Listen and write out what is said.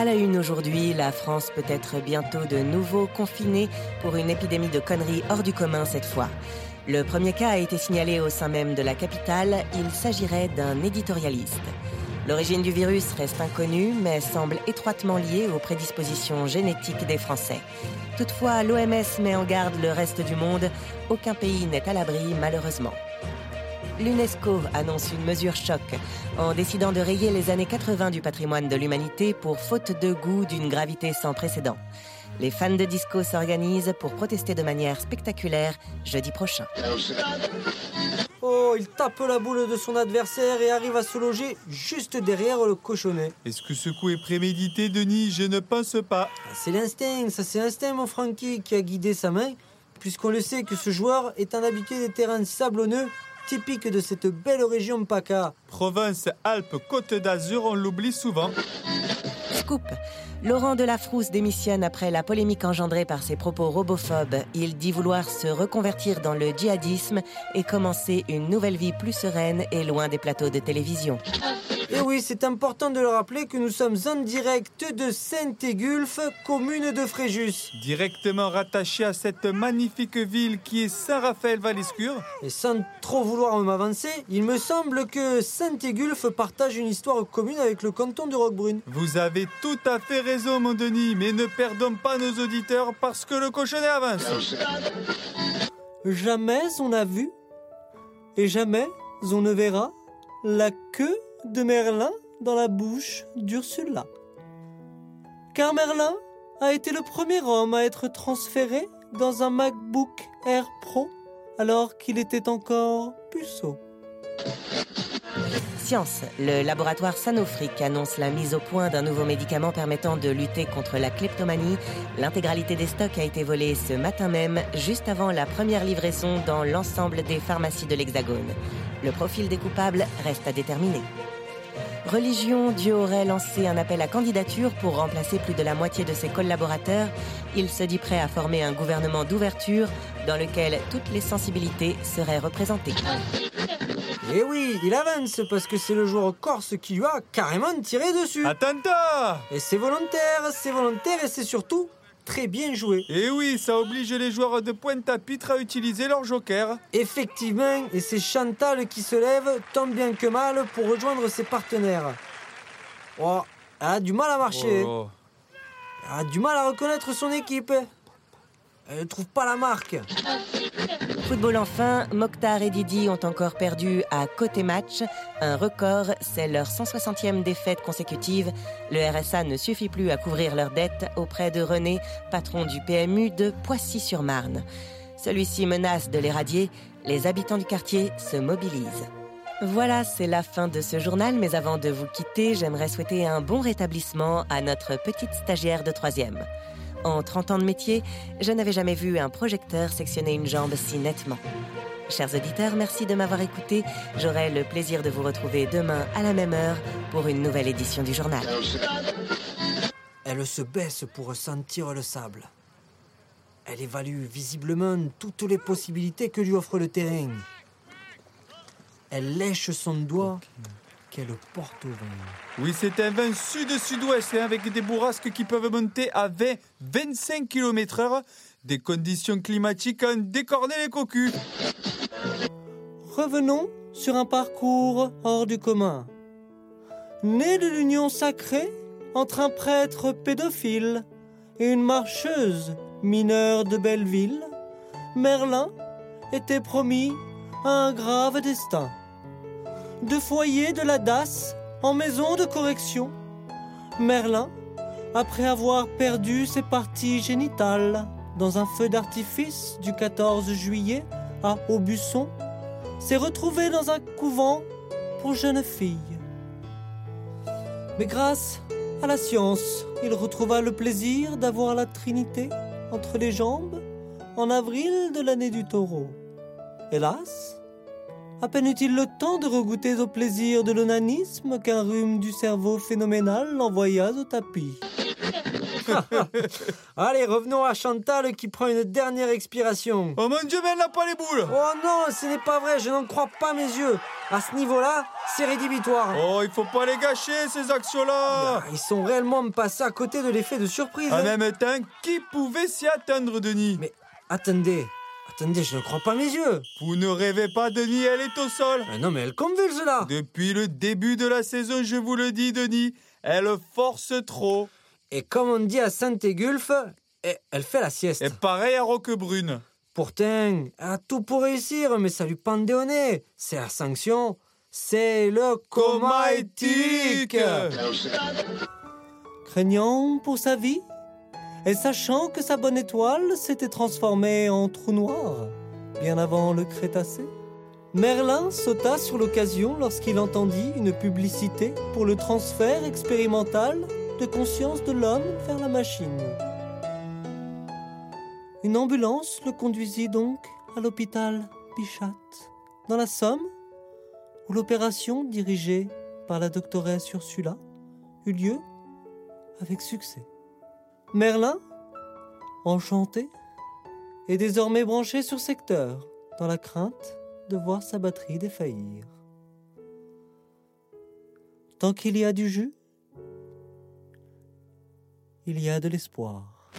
À la une aujourd'hui, la France peut être bientôt de nouveau confinée pour une épidémie de conneries hors du commun cette fois. Le premier cas a été signalé au sein même de la capitale. Il s'agirait d'un éditorialiste. L'origine du virus reste inconnue, mais semble étroitement liée aux prédispositions génétiques des Français. Toutefois, l'OMS met en garde le reste du monde. Aucun pays n'est à l'abri, malheureusement. L'UNESCO annonce une mesure choc en décidant de rayer les années 80 du patrimoine de l'humanité pour faute de goût d'une gravité sans précédent. Les fans de disco s'organisent pour protester de manière spectaculaire jeudi prochain. Oh, il tape la boule de son adversaire et arrive à se loger juste derrière le cochonnet. Est-ce que ce coup est prémédité, Denis? Je ne pense pas. Ah, c'est l'instinct, ça c'est l'instinct, mon Frankie, qui a guidé sa main, puisqu'on le sait que ce joueur est un habitué des terrains sablonneux typiques de cette belle région PACA. Provence, Alpes, Côte d'Azur, on l'oublie souvent. Scoop. Laurent Delafrousse démissionne après la polémique engendrée par ses propos robophobes. Il dit vouloir se reconvertir dans le djihadisme et commencer une nouvelle vie plus sereine et loin des plateaux de télévision. Et oui, c'est important de le rappeler que nous sommes en direct de Saint-Égulphe, commune de Fréjus. Directement rattaché à cette magnifique ville qui est Saint-Raphaël-Valescure. Et sans trop vouloir m'avancer, il me semble que Saint-Égulphe partage une histoire commune avec le canton de Roquebrune. Vous avez tout à fait raison, mon Denis, mais ne perdons pas nos auditeurs parce que le cochonnet avance. Jamais on n'a vu et jamais on ne verra la queue de Merlin dans la bouche d'Ursula. Car Merlin a été le premier homme à être transféré dans un MacBook Air Pro alors qu'il était encore puceau. Le laboratoire Sanofi annonce la mise au point d'un nouveau médicament permettant de lutter contre la kleptomanie. L'intégralité des stocks a été volée ce matin même, juste avant la première livraison dans l'ensemble des pharmacies de l'Hexagone. Le profil des coupables reste à déterminer. Religion, Dieu aurait lancé un appel à candidature pour remplacer plus de la moitié de ses collaborateurs. Il se dit prêt à former un gouvernement d'ouverture dans lequel toutes les sensibilités seraient représentées. Et Eh oui, il avance parce que c'est le joueur corse qui lui a carrément tiré dessus. Attends Et c'est volontaire, c'est volontaire et c'est surtout très bien joué. Et Eh oui, ça oblige les joueurs de pointe-à-pitre à utiliser leur joker. Effectivement, et c'est Chantal qui se lève, tant bien que mal, pour rejoindre ses partenaires. Oh, elle a du mal à marcher. Oh. Elle a du mal à reconnaître son équipe. Elle ne trouve pas la marque. Football enfin, Mokhtar et Didi ont encore perdu à côté match. Un record, c'est leur 160e défaite consécutive. Le RSA ne suffit plus à couvrir leurs dettes auprès de René, patron du PMU de Poissy-sur-Marne. Celui-ci menace de les radier. Les habitants du quartier se mobilisent. Voilà, c'est la fin de ce journal, mais avant de vous quitter, j'aimerais souhaiter un bon rétablissement à notre petite stagiaire de troisième. En 30 ans de métier, je n'avais jamais vu un projecteur sectionner une jambe si nettement. Chers auditeurs, merci de m'avoir écouté. J'aurai le plaisir de vous retrouver demain à la même heure pour une nouvelle édition du journal. Elle se baisse pour sentir le sable. Elle évalue visiblement toutes les possibilités que lui offre le terrain. Elle lèche son doigt qu'elle porte au vent. Oui, c'est un vent sud-sud-ouest hein, avec des bourrasques qui peuvent monter à 20-25 km/h. Des conditions climatiques à en décorner les cocus. Revenons sur un parcours hors du commun. Né de l'union sacrée entre un prêtre pédophile et une marcheuse mineure de Belleville, Merlin était promis à un grave destin. De foyer de la DAS en maison de correction, Merlin, après avoir perdu ses parties génitales dans un feu d'artifice du 14 juillet à Aubusson, s'est retrouvé dans un couvent pour jeunes filles. Mais grâce à la science, il retrouva le plaisir d'avoir la Trinité entre les jambes en avril de l'année du taureau. Hélas, à peine eut-il le temps de regoûter au plaisir de l'onanisme qu'un rhume du cerveau phénoménal l'envoya au tapis. Allez, revenons à Chantal qui prend une dernière expiration. Oh mon dieu, mais elle n'a pas les boules Oh non, ce n'est pas vrai, je n'en crois pas mes yeux. À ce niveau-là, c'est rédhibitoire. Oh, il faut pas les gâcher, ces actions-là Ah, Ils sont réellement passés à côté de l'effet de surprise. En même temps, qui pouvait s'y attendre, Denis? Mais attendez, attendez, je ne crois pas mes yeux. Vous ne rêvez pas, Denis, elle est au sol Mais non, mais elle convulse là. Depuis le début de la saison, je vous le dis, Denis, elle force trop. Et comme on dit à Saint-Égulfe, eh, elle fait la sieste. Et pareil à Roquebrune. Pourtant, elle a tout pour réussir, mais ça lui pendait au nez. C'est la sanction. C'est le coma éthylique. Craignant pour sa vie? Et sachant que sa bonne étoile s'était transformée en trou noir bien avant le Crétacé, Merlin sauta sur l'occasion lorsqu'il entendit une publicité pour le transfert expérimental de conscience de l'homme vers la machine. Une ambulance le conduisit donc à l'hôpital Bichat, dans la Somme, où l'opération dirigée par la doctoresse Ursula eut lieu avec succès. Merlin, enchanté, est désormais branché sur secteur, dans la crainte de voir sa batterie défaillir. Tant qu'il y a du jus, il y a de l'espoir.